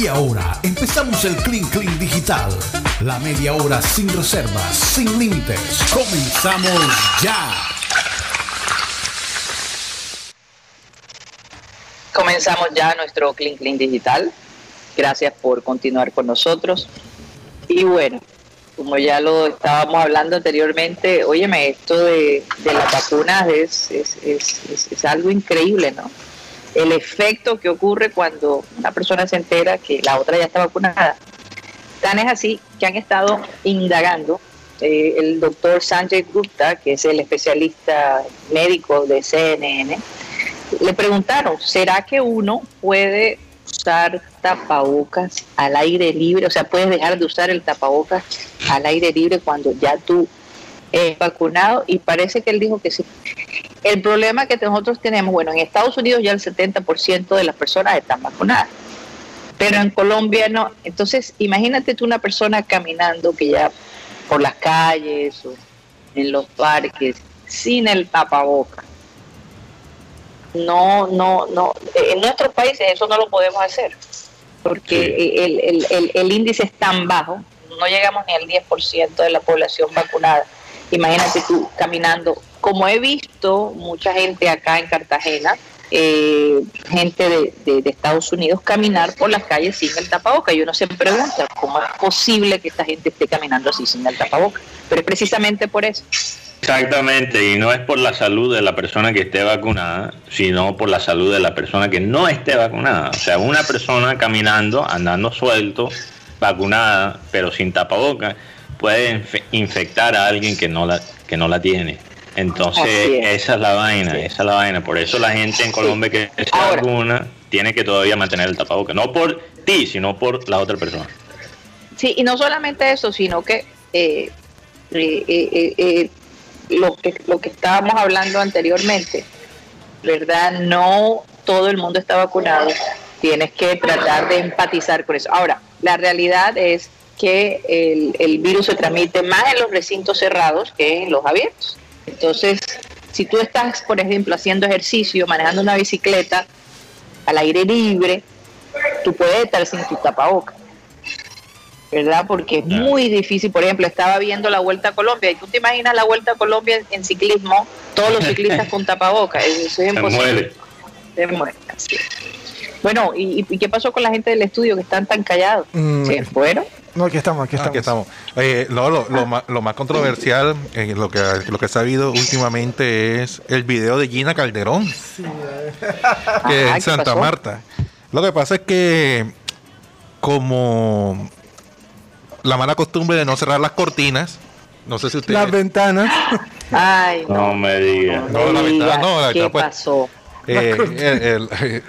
Y ahora empezamos el Clean Clean Digital. La media hora sin reservas, sin límites. Comenzamos ya. Comenzamos ya nuestro Clean Clean Digital. Gracias por continuar con nosotros. Y bueno, como ya lo estábamos hablando anteriormente, óyeme, esto de, las vacunas es algo increíble, ¿no? El efecto que ocurre cuando una persona se entera que la otra ya está vacunada. Tan es así que han estado indagando eh, el doctor Sanjay Gupta, que es el especialista médico de CNN, le preguntaron, ¿será que uno puede usar tapabocas al aire libre? O sea, puedes dejar de usar el tapabocas al aire libre cuando ya tú es vacunado y parece que él dijo que sí. El problema que nosotros tenemos, bueno, en Estados Unidos ya el 70% de las personas están vacunadas, pero en Colombia no. Entonces, imagínate tú una persona caminando que ya por las calles o en los parques sin el tapaboca. No, no, no. En nuestros países eso no lo podemos hacer porque el, el, el, el índice es tan bajo, no llegamos ni al 10% de la población vacunada Imagínate tú caminando, como he visto mucha gente acá en Cartagena, eh, gente de, Estados Unidos caminar por las calles sin el tapaboca. Y uno se pregunta, ¿cómo es posible que esta gente esté caminando así sin el tapaboca? Pero es precisamente por eso. Exactamente, y no es por la salud de la persona que esté vacunada, sino por la salud de la persona que no esté vacunada. O sea, una persona caminando, andando suelto, vacunada, pero sin tapaboca, puede infectar a alguien que no la, que no la tiene. Entonces, esa es la vaina, esa es la vaina. Por eso la gente en Colombia que se vacuna tiene que todavía mantener el tapabocas. No por ti, sino por la otra persona. Sí, y no solamente eso, sino que eh, eh, eh, lo que lo que estábamos hablando anteriormente, ¿verdad? No todo el mundo está vacunado. Tienes que tratar de empatizar con eso. Ahora, la realidad es que el, el, virus se transmite más en los recintos cerrados que en los abiertos. Entonces, si tú estás, por ejemplo, haciendo ejercicio, manejando una bicicleta al aire libre, tú puedes estar sin tu tapaboca. ¿Verdad? Porque es muy difícil. Por ejemplo, estaba viendo la Vuelta a Colombia y tú te imaginas la Vuelta a Colombia en, ciclismo, todos los ciclistas con tapaboca. Eso es imposible. Se muere. Bueno, ¿y, qué pasó con la gente del estudio que están tan callados? Mm. ¿Se fueron? No, aquí estamos, aquí estamos. Aquí estamos. Eh, lo, lo, más, lo, más, controversial, eh, lo, que, lo que ha sabido últimamente es el video de Gina Calderón, sí, que en Santa Marta. Lo que pasa es que, como la mala costumbre de no cerrar las cortinas, no sé si ustedes. Las ventanas. Ay, no, me digas. No, la ventana, no, ¿Qué pues, pasó? Eh, el, el,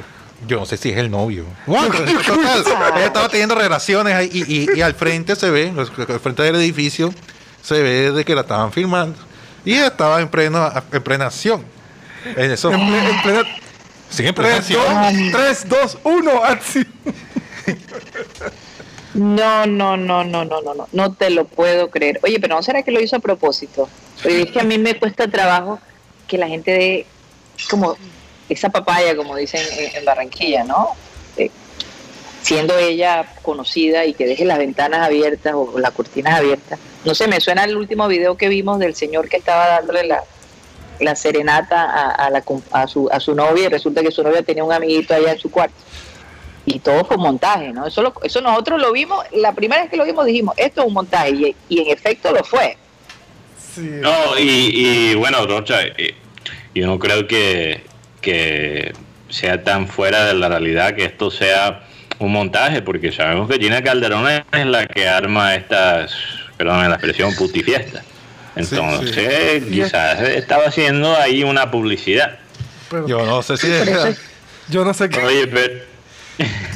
yo no sé si es el novio. ella estaba teniendo relaciones ahí y, y, al frente se ve, al frente del edificio, se ve de que la estaban filmando. Y ella estaba en plena, en plena acción. En eso. En, plena, sí, en plena 3, acción. 3, 2, 1, acción. No, no, no, no, no, no, no, no te lo puedo creer. Oye, pero no será que lo hizo a propósito. Oye, es que a mí me cuesta trabajo que la gente de como esa papaya, como dicen en, Barranquilla, ¿no? Eh, siendo ella conocida y que deje las ventanas abiertas o las cortinas abiertas. No sé, me suena el último video que vimos del señor que estaba dándole la, la serenata a, la, a, su, a su novia y resulta que su novia tenía un amiguito allá en su cuarto. Y todo fue montaje, ¿no? Eso, eso nosotros lo vimos, la primera vez que lo vimos dijimos, esto es un montaje y, y en efecto lo fue. No, y, y bueno, Rocha, eh, yo no creo que que sea tan fuera de la realidad que esto sea un montaje, porque sabemos que Gina Calderón es la que arma estas, perdón la expresión, putifiesta. Entonces, quizás estaba haciendo ahí una publicidad. yo no sé si yo no sé qué. Oye, pero,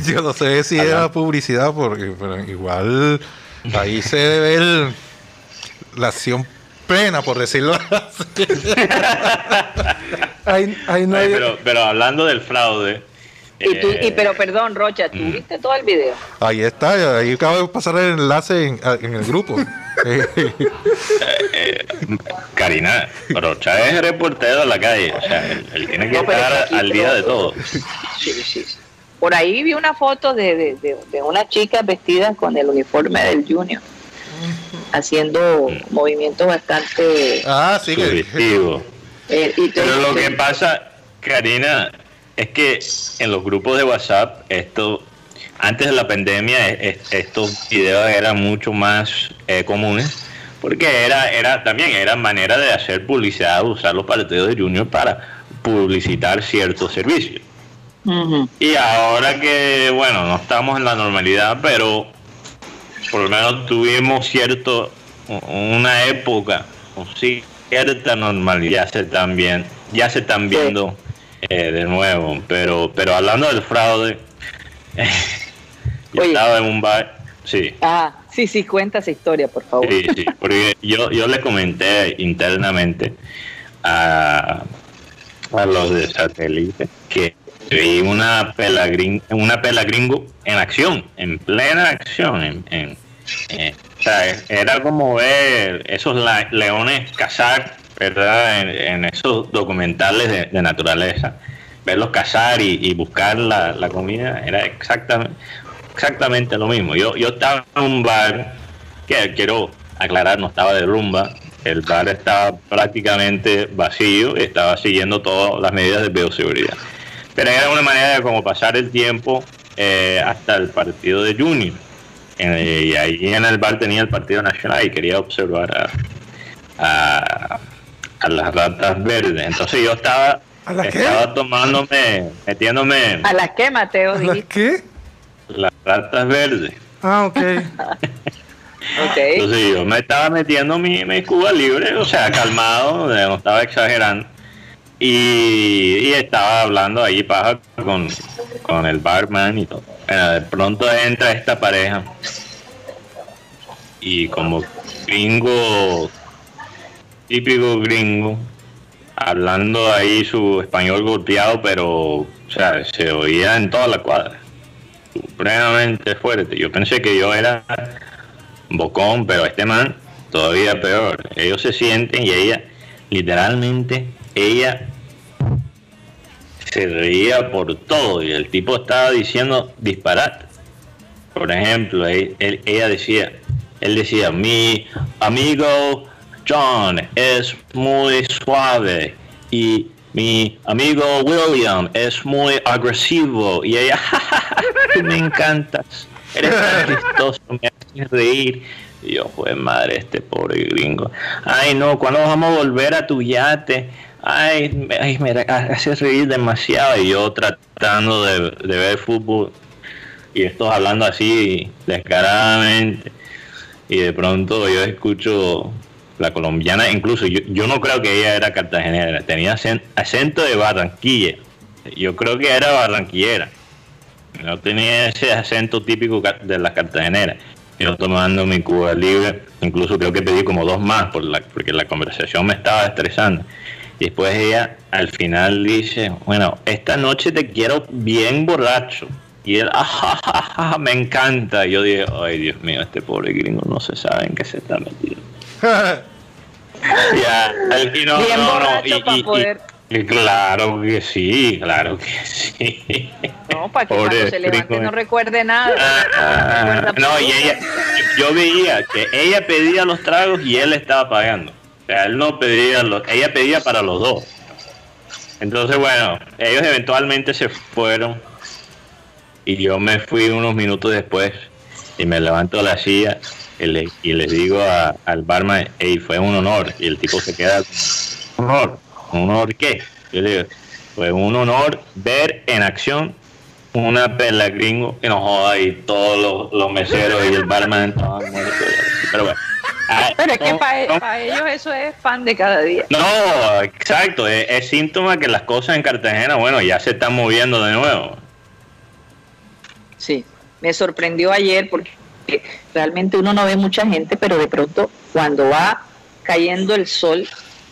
yo no sé si era publicidad, porque igual ahí se ve la acción pena, por decirlo así. pero, hablando del fraude. Y, tú, y pero perdón, Rocha, ¿tú mm. viste todo el video? Ahí está, ahí acabo de pasar el enlace en, el grupo. Eh, Karina, Rocha es reportero de la calle, o sea, él, tiene que estar al día de todo. Sí, sí. por ahí vi una foto de, de, de, de una chica vestida con el uniforme del Junior, haciendo movimientos bastante... Ah, sí, que. Eh, y Pero lo que pasa, Karina, es que en los grupos de WhatsApp, esto, antes de la pandemia, estos videos eran mucho más eh, comunes, porque era, era también era manera de hacer publicidad, usar los partidos de Junior para publicitar ciertos servicios. Y ahora que, bueno, no estamos en la normalidad, pero por lo menos tuvimos cierto, una época, con cierta normalidad, ya se están viendo, ya se están Sí. viendo eh, de nuevo. Pero, pero hablando del fraude, yo Oye. estaba en un bar, sí. Ah, sí, sí, cuenta esa historia, por favor. Sí, sí, porque yo, yo le comenté internamente a, a los de satélite que vi una pela, gring- una pela gringo en acción, en plena acción. En, en- en- era como ver esos leones cazar, ¿verdad? En, esos documentales de, naturaleza. Verlos cazar y, y buscar la, la comida era exactamente, exactamente lo mismo. Yo, yo estaba en un bar que quiero aclarar, no estaba de rumba. El bar estaba prácticamente vacío y estaba siguiendo todas las medidas de bioseguridad. Pero era una manera de como pasar el tiempo eh, hasta el partido de Junior. Y ahí en el bar tenía el partido nacional y quería observar a, a, a las ratas verdes. Entonces yo estaba, ¿A las qué? estaba tomándome, metiéndome ¿A la qué, Mateo? ¿A las qué? las ratas verdes. Ah, ok. Ok. Entonces yo me estaba metiendo mi, mi Cuba libre, o sea, calmado, no estaba exagerando. Y, estaba hablando ahí paja con, con el barman y todo. De pronto entra esta pareja y como gringo, típico gringo, hablando ahí su español golpeado, pero o sea, se oía en toda la cuadra, supremamente fuerte. Yo pensé que yo era bocón, pero este man todavía peor. Ellos se sienten y ella, literalmente, ella se reía por todo y el tipo estaba diciendo disparate. Por ejemplo, ella decía, él decía, mi amigo John es muy suave y mi amigo William es muy agresivo y ella, tú me encantas, eres tan chistoso, me haces reír. Y yo, pues madre, este pobre gringo. Ay, no, ¿cuándo vamos a volver a tu yate? Ay, ay, me hace reír demasiado. Y yo tratando de, ver fútbol y estos hablando así descaradamente. Y de pronto yo escucho la colombiana, incluso yo, yo no creo que ella era cartagenera, tenía acen- acento de Barranquilla. Yo creo que era barranquillera. No tenía ese acento típico de las cartageneras. Yo tomando mi Cuba libre, incluso creo que pedí como dos más porque la conversación me estaba estresando. Y después ella al final dice, bueno, esta noche te quiero bien borracho. Y él, ajajaja, me encanta. Y yo dije, ay Dios mío, este pobre gringo no se sabe en qué se está metiendo. Ya, al final, Bien no, no, borracho y- pa' y- y- poder- y claro que sí, claro que sí. No, para que Pobre cuando se levante gringo. no recuerde nada. Ah, Recuerda no, y ella, yo veía que ella pedía los tragos y él estaba pagando. Él no pedía, los, ella pedía para los dos. Entonces, bueno, ellos eventualmente se fueron y yo me fui unos minutos después y me levanto la silla y, le- y les digo a- al barman, hey, fue un honor. Y el tipo se queda, ¿un honor? ¿Un honor qué? Yo le digo, fue un honor ver en acción una pela gringo que nos joda y todos los, los meseros y el barman estaban muertos. Pero bueno. Pero es que para son- ellos eso es pan de cada día. no, exacto, es, es síntoma que las cosas en Cartagena, bueno, ya se están moviendo de nuevo. Sí, me sorprendió ayer porque realmente uno no ve mucha gente, pero de pronto cuando va cayendo el sol,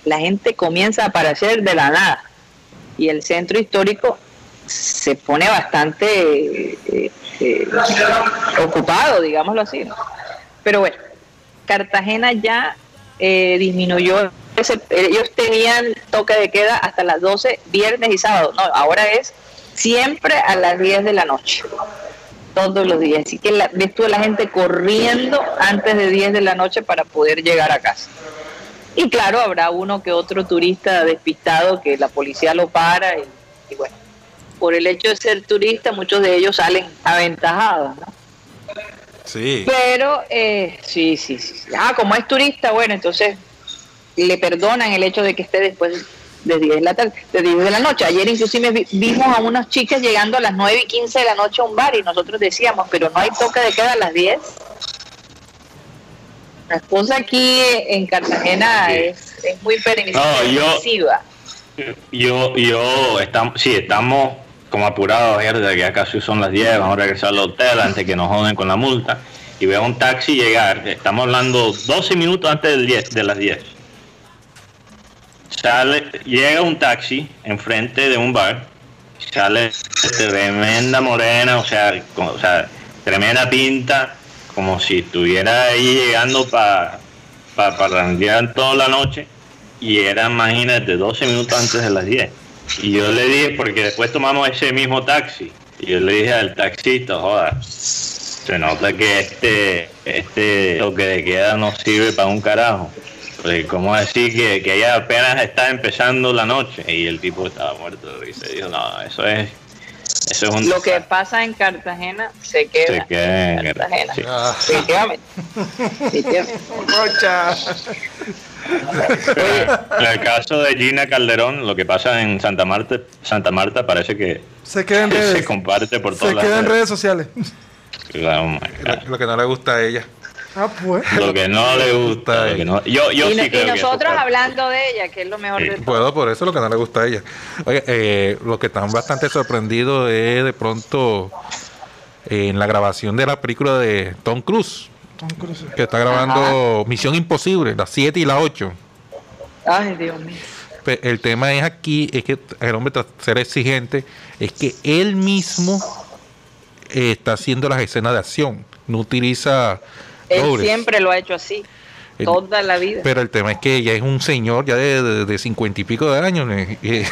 la gente comienza a aparecer de la nada y el centro histórico se pone bastante eh, eh, ocupado, digámoslo así. ¿no? Pero bueno, Cartagena ya eh, disminuyó, ese- ellos tenían toque de queda hasta las 12 viernes y sábado, no, ahora es siempre a las 10 de la noche, todos los días. Así que la, la gente corriendo antes de 10 de la noche para poder llegar a casa. Y claro, habrá uno que otro turista despistado que la policía lo para y, y bueno, por el hecho de ser turista, muchos de ellos salen aventajados, ¿no? Sí. Pero, eh, sí, sí, sí. Ah, como es turista, bueno, entonces le perdonan el hecho de que esté después de 10 de la tarde, de 10 de la noche. Ayer inclusive vi- vimos a unas chicas llegando a las 9 y 15 de la noche a un bar y nosotros decíamos, pero no hay toque de queda a las 10. La cosa aquí en Cartagena Sí. es, es muy permisiva. No, yo- permisiva. Yo, yo, estamos, sí, estamos como apurados, ¿verdad? que ya casi son las 10, vamos a regresar al hotel antes que nos joden con la multa. Y veo un taxi llegar, estamos hablando 12 minutos antes del 10, de las 10. Sale, llega un taxi enfrente de un bar, sale tremenda morena, o sea, con- o sea tremenda pinta, como si estuviera ahí llegando para pa, parrandear toda la noche y era, imagínate, 12 minutos antes de las 10. Y yo le dije, porque después tomamos ese mismo taxi, y yo le dije al taxista, joda, se nota que este, este toque de queda no sirve para un carajo. Porque ¿Cómo decir que, que ella apenas está empezando la noche? Y el tipo estaba muerto. Y dijo, no, eso es, eso es un Lo que desastre". pasa en Cartagena se queda, Se queda en en Cartagena. sí. Ah. Rocha. En el caso de Gina Calderón, lo que pasa en Santa Marta, Santa Marta parece que Se queda en se redes. comparte por Se todas las queda en redes. sociales. Oh lo, que no le gusta a ella. Ah, pues. Lo que no le gusta. lo que no- yo yo y, sí y creo que eso nosotros hablando de ella, que es lo mejor Sí. de todo. Puedo, por eso es lo que no le gusta a ella. Oye, eh, lo que están bastante sorprendidos es de pronto eh, en la grabación de la película de Tom Cruise, Tom Cruise. que está grabando Misión Imposible, las 7 y las 8. Ay, Dios mío. El tema es aquí, es que el hombre tras ser exigente, es que él mismo eh, está haciendo las escenas de acción, no utiliza Él dobles. siempre lo ha hecho así, El- toda la vida. Pero el tema es que ya es un señor ya de cincuenta y pico de años eh,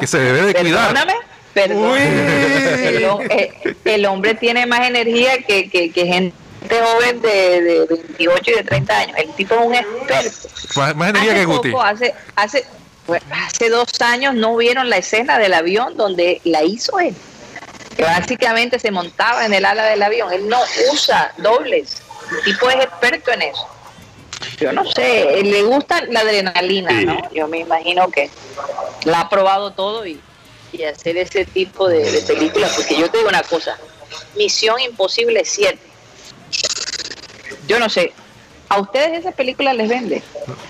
que se debe de cuidar. Perdóname, perdóname. El, eh, el hombre tiene más energía que, que, que gente joven de, de 28 y de 30 años. El tipo es un experto. Más, más energía hace que Guti. poco, hace, hace, pues, hace dos años no vieron la escena del avión donde la hizo él. Que básicamente se montaba en el ala del avión. Él no usa dobles. El tipo es experto en eso. Yo no sé, le gusta la adrenalina, Sí. ¿no? Yo me imagino que la ha probado todo y, y hacer ese tipo de, de películas. Porque yo te digo una cosa: Misión Imposible 7. Yo no sé, ¿a ustedes esa película les vende?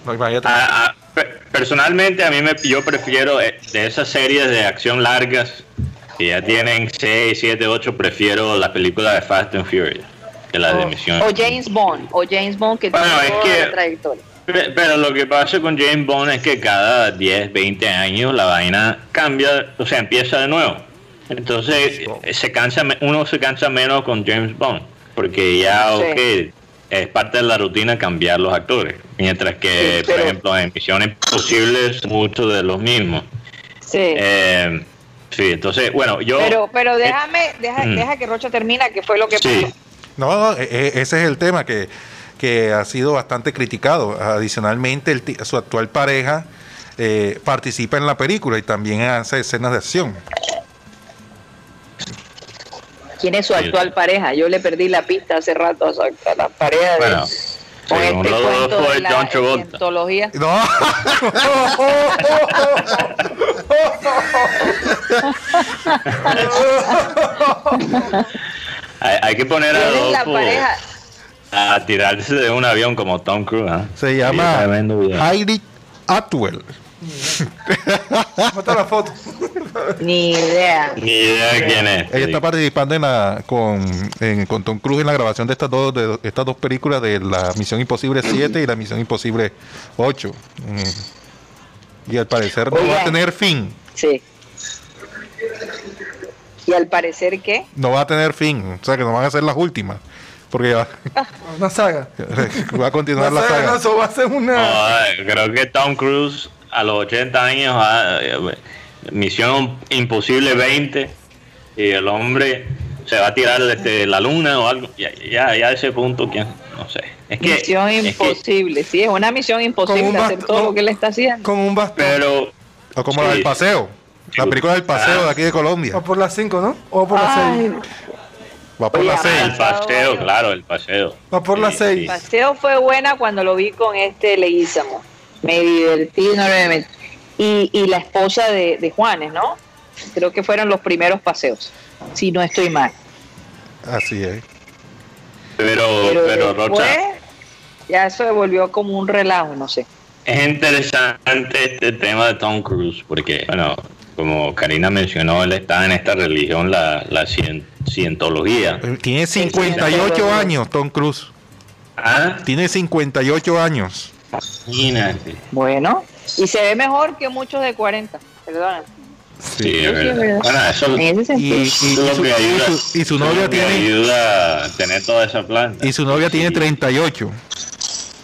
No, imagínate. A- a- pe- personalmente a mí me, yo prefiero eh, de esas series de acción largas que ya tienen 6, 7, 8, prefiero las películas de Fast and Furious que las de Misión. O James Bond, o James Bond que Bueno, tiene es toda que- la trayectoria. Pe- Pero lo que pasa con James Bond es que cada 10, 20 años la vaina cambia, o sea, empieza de nuevo. Entonces, se cansa, uno se cansa menos con James Bond, porque ya, Sí. ok, es parte de la rutina cambiar los actores. Mientras que, Sí, por ejemplo, en Misión Imposible es muchos de los mismos. Sí. Eh, sí, entonces, bueno, yo... pero pero eh, déjame, deja, mm. deja que Rocha termina, que fue lo que Sí. pasó. No, no, e- e- ese es el tema que, que ha sido bastante criticado. Adicionalmente, el ti- su actual pareja eh, participa en la película y también hace escenas de acción. ¿Quién es su Sí. actual pareja? Yo le perdí la pista hace rato a, su- a la pareja de, Bueno, con según este cuento de la John Travolta. No, Hay, hay que poner a ¿Quién es la Adolfo a tirarse de un avión como Tom Cruise. ¿ah? se llama. Heidi Atwell. Mata la foto. Ni idea. Ni idea de quién es. Ella está participando en la, con, en- con Tom Cruise en la grabación de estas dos, de estas dos películas de la Misión Imposible 7 y la Misión Imposible 8. Mm. Y al parecer no va a tener fin. Sí. Y al parecer que No va a tener fin. O sea que no van a ser las últimas. Porque ya Una saga. va a continuar Una la saga, no, saga. eso va a ser una. No, creo que Tom Cruise a los 80 años va, eh, Misión Imposible 20 y el hombre se va a tirar desde la luna o algo. Ya, ya, ya a ese punto, ¿quién? no sé. Es que, misión es que- imposible, sí, es una misión imposible un hacer todo lo que él está haciendo. Con un bastón. pero O como la Sí. del paseo. La película del paseo de aquí de Colombia. O por las 5, ¿no? O por las Ay, 6. Va por Oye, la ah, el seis. paseo, claro, el paseo. Va por las Sí, seis. sí. paseo fue buena cuando lo vi con este Leguízamo. Me divertí enormemente. Y, y la esposa de, de Juanes, ¿no? Creo que fueron los primeros paseos, si no estoy mal. Así es. Pero, Pero, pero, después Rocha, ya se volvió como un relajo, no sé. es interesante este tema de Tom Cruise, porque, bueno, como Karina mencionó, él está en esta religión, la, la cien- cientología. Tiene 58 años, Tom Cruise. Ah, Tiene 58 años. Imagínate. Bueno, y se ve mejor que muchos de 40, perdón. Sí, es sí verdad. verdad. Bueno, eso En ese y- sentido. y su, lo que ayuda. y su- y su eso es novia lo que tiene ayuda a tener toda esa planta. y su novia tiene 38.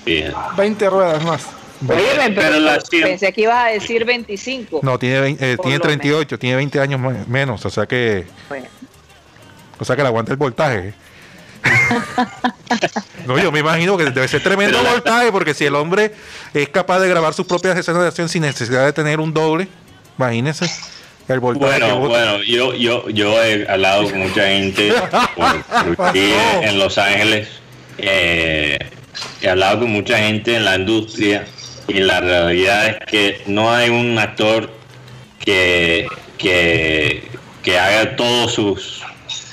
Sí. 20 ruedas más. Oye, pero, Pero la pensé que ibas a decir 25. No, tiene, eh, tiene lo 38, tiene 20 años me- menos, o sea que Bueno, o sea que le aguanta el voltaje. no, yo me imagino que debe ser tremendo la- voltaje porque si el hombre es capaz de grabar sus propias escenas de acción sin necesidad de tener un doble, imagínese el voltaje Bueno, bueno, yo, yo, yo he hablado con mucha gente por, en Los Ángeles. eh, he hablado con mucha gente en la industria y la realidad es que no hay un actor que, que, que haga todos sus,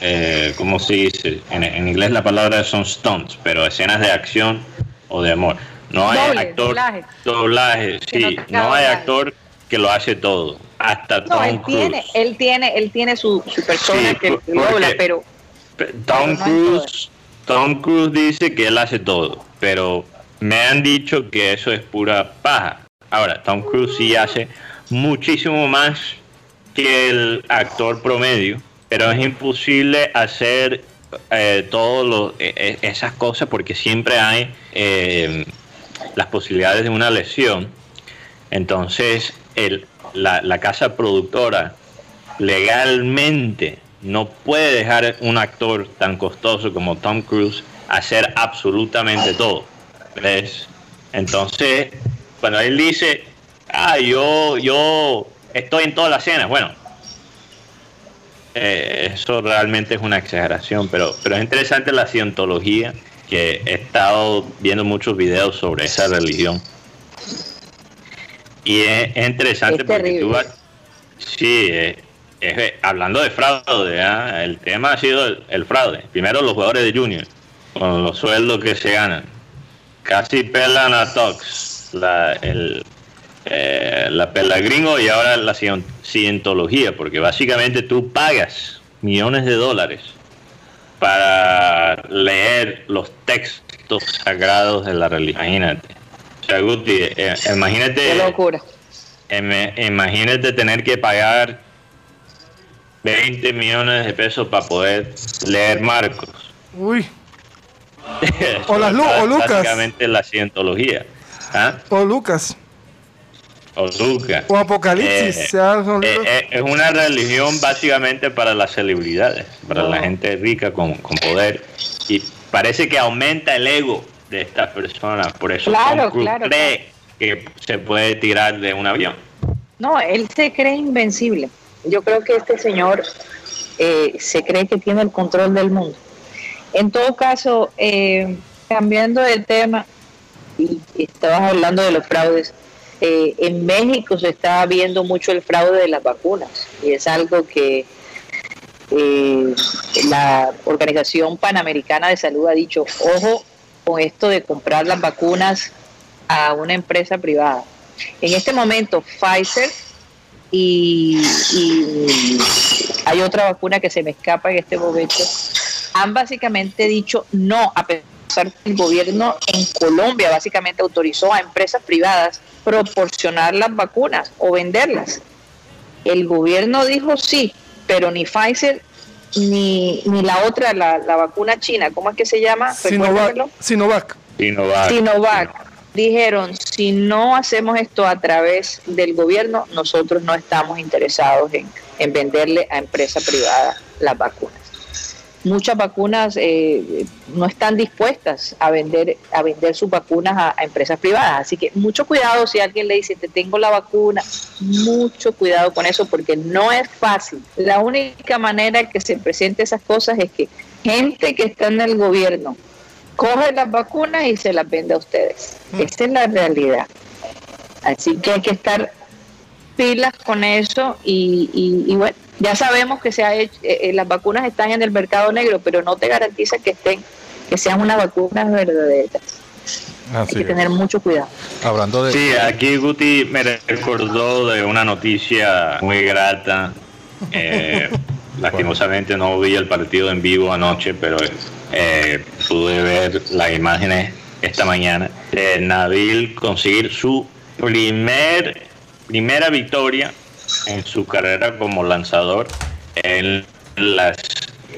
eh, ¿cómo se dice? En, en inglés la palabra son stunts, pero escenas de acción o de amor. No hay Doble, actor, doblaje. doblaje, Que no sí, no hay actor que lo hace todo. Hasta no, Tom él Cruise. tiene, él tiene, él tiene su, su persona Sí, que dobla, pero Pe- Tom Pero no en Cruise, Tom Cruise dice que él hace todo, pero me han dicho que eso es pura paja. Ahora, Tom Cruise sí hace muchísimo más que el actor promedio, pero es imposible hacer eh, todas esas cosas porque siempre hay eh, las posibilidades de una lesión. Entonces, el, la, la casa productora legalmente no puede dejar un actor tan costoso como Tom Cruise hacer absolutamente todo. ¿Ves? Entonces, cuando él dice, ah, yo, yo estoy en todas las escenas, bueno, eh, eso realmente es una exageración, pero, pero es interesante la cientología, que he estado viendo muchos videos sobre esa religión. Y es, es interesante Es porque tú vas, sí, es- es- hablando de fraude, ¿ah? el tema ha sido el, el fraude. Primero los jugadores de Junior, con los sueldos que se ganan. Casi pelan a Tox, la, el, eh, la pela gringo y ahora la cien- cientología, porque básicamente tú pagas millones de dólares para leer los textos sagrados de la religión. Imagínate. O sea, Guti, eh, imagínate, qué locura. em- imagínate tener que pagar 20 millones de pesos para poder leer Marcos. Uy. O las Lu- es o Lucas. Básicamente la cientología. ¿Ah? O Lucas. O Lucas. O Apocalipsis. Eh, sea, son Eh, eh, es una religión básicamente para las celebridades, para No. la gente rica con, con poder. Y parece que aumenta el ego de estas personas. Por eso Claro, claro, cree que se puede tirar de un avión. No, él se cree invencible. Yo creo que este señor eh, se cree que tiene el control del mundo. En todo caso, eh, cambiando de tema, y estabas hablando de los fraudes, eh, en México se está viendo mucho el fraude de las vacunas y es algo que eh, la Organización Panamericana de Salud ha dicho, ojo con esto de comprar las vacunas a una empresa privada. En este momento, Pfizer y, y hay otra vacuna que se me escapa en este momento, han básicamente dicho no, a pesar el gobierno en Colombia básicamente autorizó a empresas privadas proporcionar las vacunas o venderlas. El gobierno dijo sí, pero ni Pfizer ni, ni la otra, la, la vacuna china, ¿cómo es que se llama? Sinovac. Sinovac. Sinovac. Sinovac. dijeron, si no hacemos esto a través del gobierno, nosotros no estamos interesados en, en venderle a empresa privada las vacunas. Muchas vacunas eh, no están dispuestas a vender a vender sus vacunas a, a empresas privadas, así que mucho cuidado si alguien le dice te tengo la vacuna, mucho cuidado con eso porque no es fácil. La única manera que se presente esas cosas es que gente que está en el gobierno coge las vacunas y se las vende a ustedes. Esa es la realidad. Así que hay que estar pilas con eso y, y- y bueno, ya sabemos que se ha hecho, eh, eh, las vacunas están en el mercado negro, pero no te garantiza que estén, que sean unas vacunas verdaderas. Hay que es. tener mucho cuidado. Hablando de. Sí, aquí Guti me recordó de una noticia muy grata. Eh, lastimosamente no vi el partido en vivo anoche, pero eh, pude ver las imágenes esta mañana. De Nabil conseguir su primer primera victoria en su carrera como lanzador en las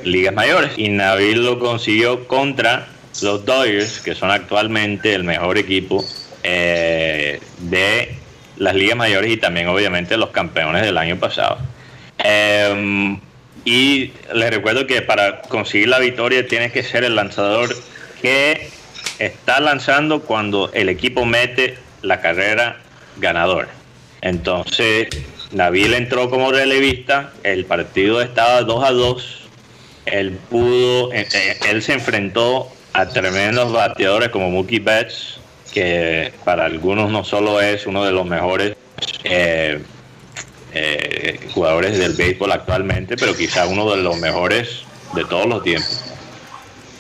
ligas mayores. Y Nabil lo consiguió contra los Dodgers, que son actualmente el mejor equipo eh, de las ligas mayores y también obviamente los campeones del año pasado. Eh, y les recuerdo que para conseguir la victoria tienes que ser el lanzador que está lanzando cuando el equipo mete la carrera ganadora. Entonces, Nabil entró como relevista, el partido estaba 2 a 2, él pudo, eh, él se enfrentó a tremendos bateadores como Mookie Betts, que para algunos no solo es uno de los mejores eh, eh, jugadores del béisbol actualmente, pero quizá uno de los mejores de todos los tiempos.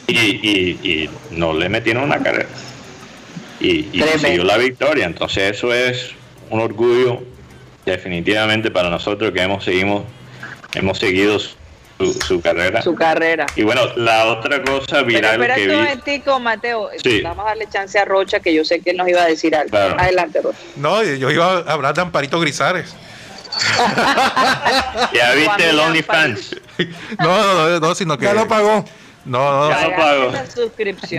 Y, y- y no le metieron una carrera. Y, y consiguió la victoria. Entonces eso es un orgullo definitivamente para nosotros que hemos, seguimos, hemos seguido su, su carrera. Su carrera. Y bueno, la otra cosa Pero viral espérate que un momentico, Mateo. Sí. Vamos a darle chance a Rocha, que yo sé que él nos iba a decir algo. Claro. Adelante, Rocha. No, yo iba a hablar de Amparito Grisares. ¿Ya viste el OnlyFans? No, no, no, no, sino que. Ya lo pagó. No, no, Pagaste pago.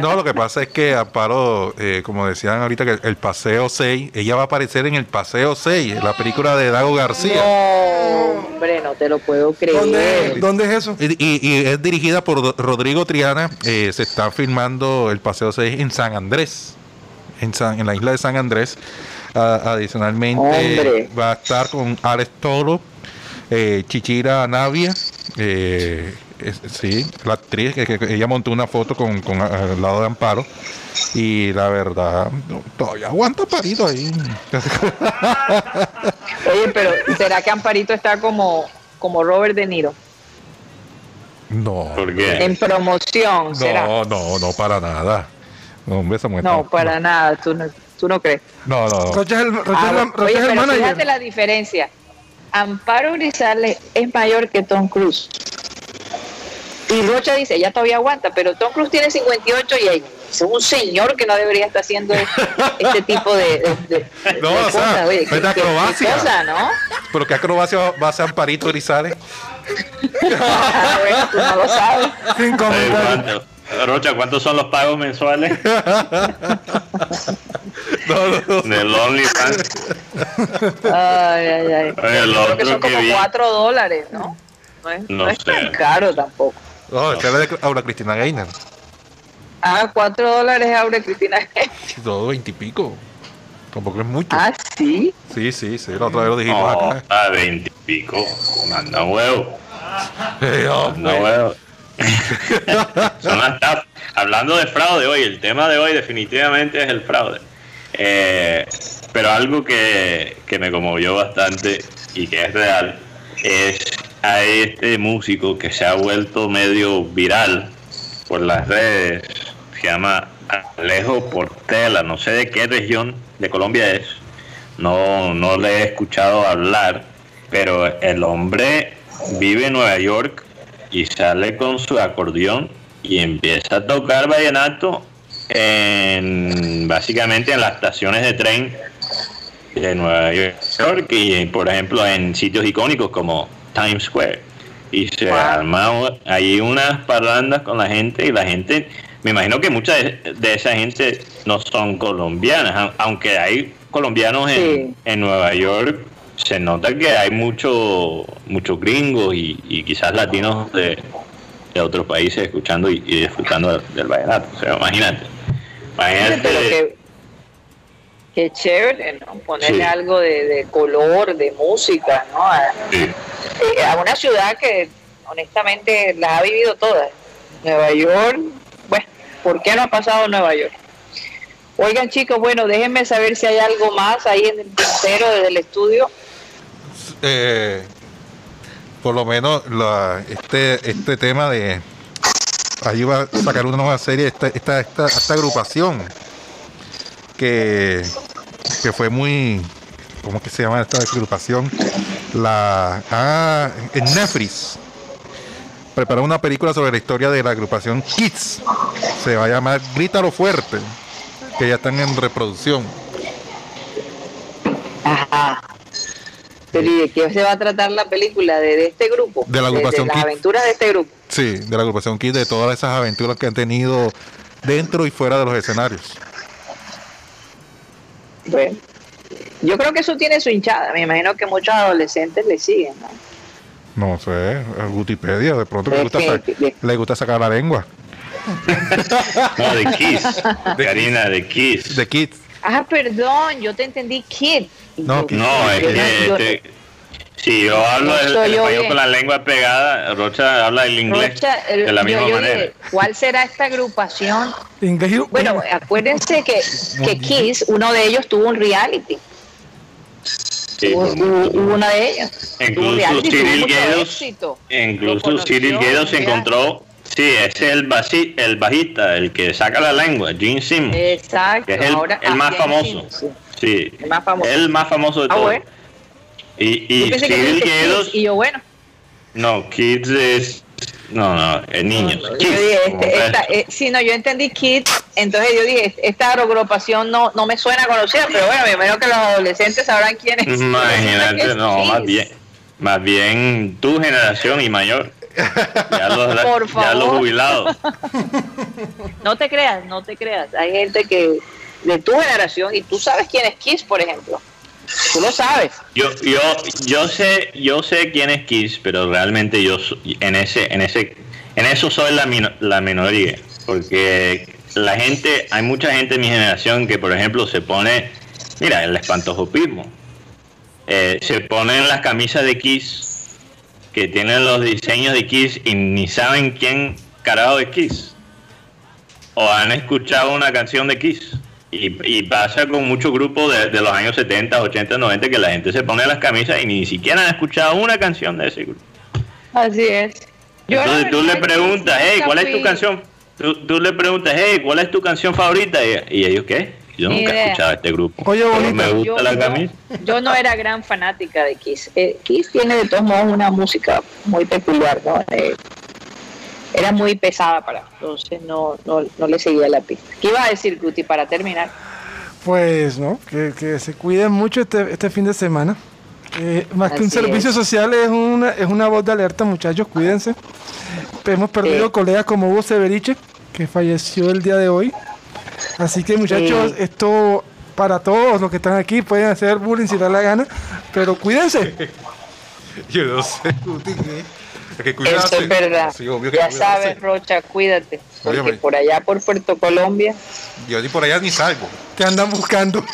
No, lo que pasa es que Amparo, eh, como decían ahorita, que el Paseo 6, ella va a aparecer en el Paseo 6, la película de Dago García. No, hombre, no te lo puedo creer. ¿Dónde, ¿Dónde es eso? Y, y- y es dirigida por Rodrigo Triana. eh, se está filmando el Paseo 6 en San Andrés, en, San- en la isla de San Andrés. Adicionalmente, Hombre. va a estar con Alex Toro, eh, Chichira Navia. eh, es- sí, la actriz, que, ella montó una foto con, con- al lado de Amparo. Y la verdad, no, todavía aguanta parito ahí. Oye, pero ¿será que Amparito está como, como Robert De Niro? no. ¿Por qué? En promoción, ¿será? No, no, no, para nada. No, hombre, esa mujer No, está- para nada, tú no, tú no crees. No, no, no. Rocha es el, Rocha Ah, es la- bueno, Rocha oye, es el pero manager. fíjate la diferencia. Amparo Grisales es mayor que Tom Cruise. Y Rocha dice, ella todavía aguanta, pero Tom Cruise tiene 58 y ella es un señor que no debería estar haciendo este tipo de, de- de- No, de o sea, cosas. Oye, es de qué- qué acrobacia. cosa, ¿no? Pero qué acrobacia va- a hacer Amparito Grisales. Ah, bueno, tú no lo sabes. Sin Oye, comentario. ¿cuánto- Rocha, ¿cuántos son los pagos mensuales No, no, no. del OnlyFans? Ay, ay, ay. Oye, lo Creo que son que como vi- 4 dólares, ¿no? No es, No no es tan caro tampoco. No, esta es de Aura Cristina Gainer. Ah, 4 dólares, Aure Cristina. Todo veintipico. Tampoco es mucho. ah, sí. Sí, sí, sí. La otra vez lo dijimos No, acá. a 20 y pico. Manda huevo. Eh, oh, Manda huevo. Son las Hablando de fraude hoy, el tema de hoy definitivamente es el fraude. Eh, pero algo que, que me conmovió bastante y que es real es a este músico que se ha vuelto medio viral por las redes. Se llama Alejo Portela, no sé de qué región de Colombia es. No, no le he escuchado hablar, pero el hombre vive en Nueva York y sale con su acordeón y empieza a tocar vallenato en básicamente en las estaciones de tren de Nueva York y por ejemplo en sitios icónicos como Times Square y se Wow. arma ahí unas parrandas con la gente y la gente me imagino que mucha de, esa gente no son colombianas, aunque hay colombianos en, Sí. en Nueva York, se nota que hay muchos muchos gringos y, y quizás latinos de, de otros países escuchando y, y disfrutando del, del vallenato. O sea, imagínate. Imagínate. Pero que chévere, ¿no? Ponerle Sí. algo de, de color, de música, ¿no? A, Sí. eh, a una ciudad que honestamente las ha vivido todas. Nueva York, bueno, ¿por qué no ha pasado en Nueva York? Oigan chicos, bueno, déjenme saber si hay algo más ahí en el tintero desde el estudio. Eh, por lo menos la- este, este tema de ahí va a sacar una nueva serie esta, esta, esta, esta agrupación que, que fue muy ¿cómo que se llama esta agrupación? La ah, en Netflix preparó una película sobre la historia de la agrupación Kids se va a llamar Grítalo fuerte que ya están en reproducción Ajá. Pero ¿y de qué se va a tratar la película? ¿De, de este grupo? De la agrupación las Kids. aventuras de este grupo. Sí, de la agrupación Kids, de todas esas aventuras que han tenido dentro y fuera de los escenarios. Bueno, yo creo que eso tiene su hinchada. Me imagino que muchos adolescentes le siguen, ¿no? No sé, a Wikipedia, de pronto le gusta, le sacar la lengua. No, de Kiss. Karina, de Kiss. De Kids. Ah, perdón, yo te entendí kid. No. No, es yo- que yo- si yo hablo el, el yo español con la lengua pegada, Rocha habla el inglés Rocha, el- de la misma yo manera. dije, ¿Cuál será esta agrupación? Bueno, acuérdense que, que Kiss, uno de ellos tuvo un reality. Sí. Hubo, una de ellas. Incluso reality, Cyril Guedos, incluso Cyril Guedos se encontró, sí, ese es el, basi- el bajista, el que saca la lengua, Gene Simmons, Exacto. que es el, ahora, el ah, más famoso. Simmons, sí. Sí, El más famoso. el más famoso de Ah, todos. bueno. Y, Yo y que Kids, y yo, bueno, no, Kids es, no, no, es niños. Kids, como este, esta, eh, sí, no, yo entendí Kids, entonces yo dije, esta agrupación no, no me suena conocida, pero bueno, me imagino que los adolescentes sabrán quién es. ¿Qué Imagínate, no, más bien, más bien tu generación y mayor. Ya los, Por ya los jubilados. No te creas, no te creas. Hay gente que de tu generación y tú sabes quién es Kiss, por ejemplo. Tú lo sabes. Yo, yo, yo sé, yo sé quién es Kiss, pero realmente yo en ese, en ese, en eso soy la, la minoría, porque la gente, hay mucha gente de mi generación que, por ejemplo, se pone, mira, el espantojopismo, eh, se ponen las camisas de Kiss que tienen los diseños de Kiss y ni saben quién carajo es Kiss, o han escuchado una canción de Kiss. Y, y pasa con muchos grupos de, de los años 70, 80, 90 que la gente se pone las camisas y ni siquiera han escuchado una canción de ese grupo. Así es. Yo, Entonces tú le preguntas, hey, ¿cuál es tu canción? Tú, tú le preguntas, hey, ¿cuál es tu canción favorita? Y, y ellos, ¿qué? Yo nunca he escuchado este grupo. Oye, bonita. me gusta Yo, la yo- camisa. yo no era gran fanática de Kiss. Eh, Kiss tiene de todos modos una música muy peculiar, ¿no? Eh, era muy pesada para, entonces no, no, no le seguía la pista. ¿Qué iba a decir, Guti, para terminar? Pues no, que, que se cuiden mucho este, este fin de semana. Eh, más que un servicio es. social es una, es una voz de alerta, muchachos, cuídense. Hemos perdido Sí. colegas como Hugo Severiche, que falleció el día de hoy. Así que muchachos, Sí. esto para todos los que están aquí pueden hacer bullying si da la gana, pero cuídense. Yo no sé, Guti, que- hay que Eso es verdad. Sí, obvio que ya cuidarse. sabes, Rocha, cuídate. Porque Óyeme. por allá, por Puerto Colombia, Yo ni por allá ni salgo. Te andan buscando.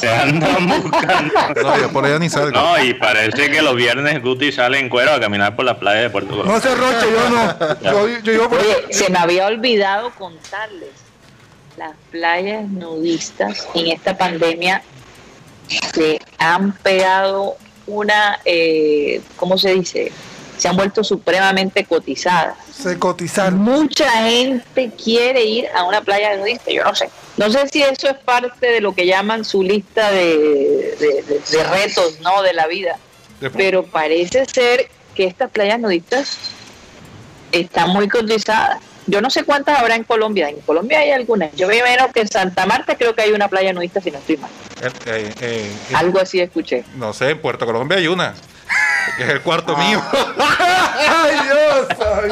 Se andan buscando. No, yo por allá ni salgo. No, y parece que los viernes Guti sale en cuero a caminar por la playa de Puerto No Colombia. se roche, yo no. Yo, yo, yo por- Oye, se me había olvidado contarles. Las playas nudistas en esta pandemia se han pegado una, eh, ¿cómo se dice? Se han vuelto supremamente cotizadas. se cotizaron. Mucha gente quiere ir a una playa nudista, yo no sé. No sé si eso es parte de lo que llaman su lista de, de- de- de retos, ¿no? De la vida. Pero parece ser que estas playas nudistas están muy cotizadas. Yo no sé cuántas habrá en Colombia. En Colombia hay algunas. Yo me imagino que en Santa Marta creo que hay una playa nudista, si no estoy mal. Eh, eh, eh, Algo así escuché. no sé, en Puerto Colombia hay una. Que es el cuarto mío. ¡Ay, Dios! Ay,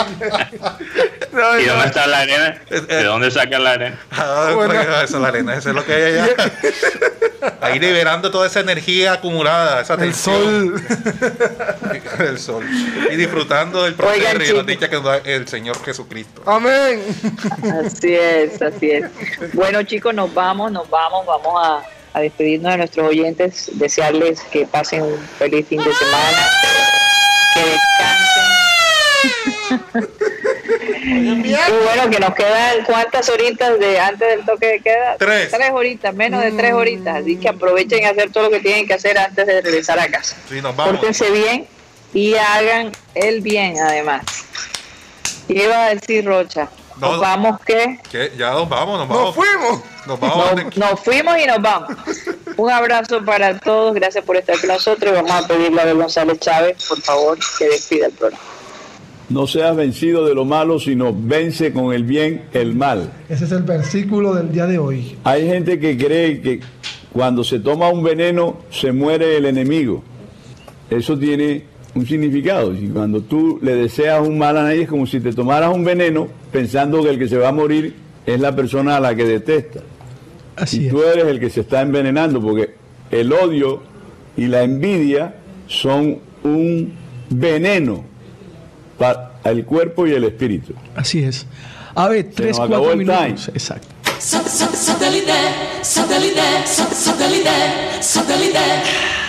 no, ¿Y no. dónde está la arena? ¿De dónde saca la arena? Ah, Bueno. pues, esa es la arena, eso es lo que hay allá. Ahí liberando toda esa energía acumulada, esa El tensión. sol. El sol. Y disfrutando del placer y la dicha que nos da el Señor Jesucristo. Amén. Así es, así es. Bueno, chicos, nos vamos, nos vamos, vamos a, a despedirnos de nuestros oyentes, desearles que pasen un feliz fin de semana, que descansen. Y bueno, que nos quedan cuántas horitas de antes del toque de queda. Tres. Tres horitas, menos de tres horitas. Así que aprovechen y hacer todo lo que tienen que hacer antes de regresar a casa. Sí, nos vamos. Pórtense bien y hagan el bien, además. ¿Qué iba a decir Rocha? No. Nos vamos que ¿Qué? Ya nos vamos, nos Nos vamos. fuimos. Nos vamos. nos, nos fuimos y nos vamos. Un abrazo para todos, gracias por estar con nosotros. y Vamos a pedirle a Abel González Chávez, por favor, que despida el programa. No seas vencido de lo malo, sino vence con el bien el mal. Ese es el versículo del día de hoy. Hay gente que cree que cuando se toma un veneno se muere el enemigo. Eso tiene un significado. Y cuando tú le deseas un mal a nadie es como si te tomaras un veneno pensando que el que se va a morir es la persona a la que detestas. Así y es. tú eres el que se está envenenando porque el odio y la envidia son un veneno para el cuerpo y el espíritu. Así es. A ver, tres, cuatro minutos. time. Exacto. Satellite, satellite, satellite, satellite, satellite.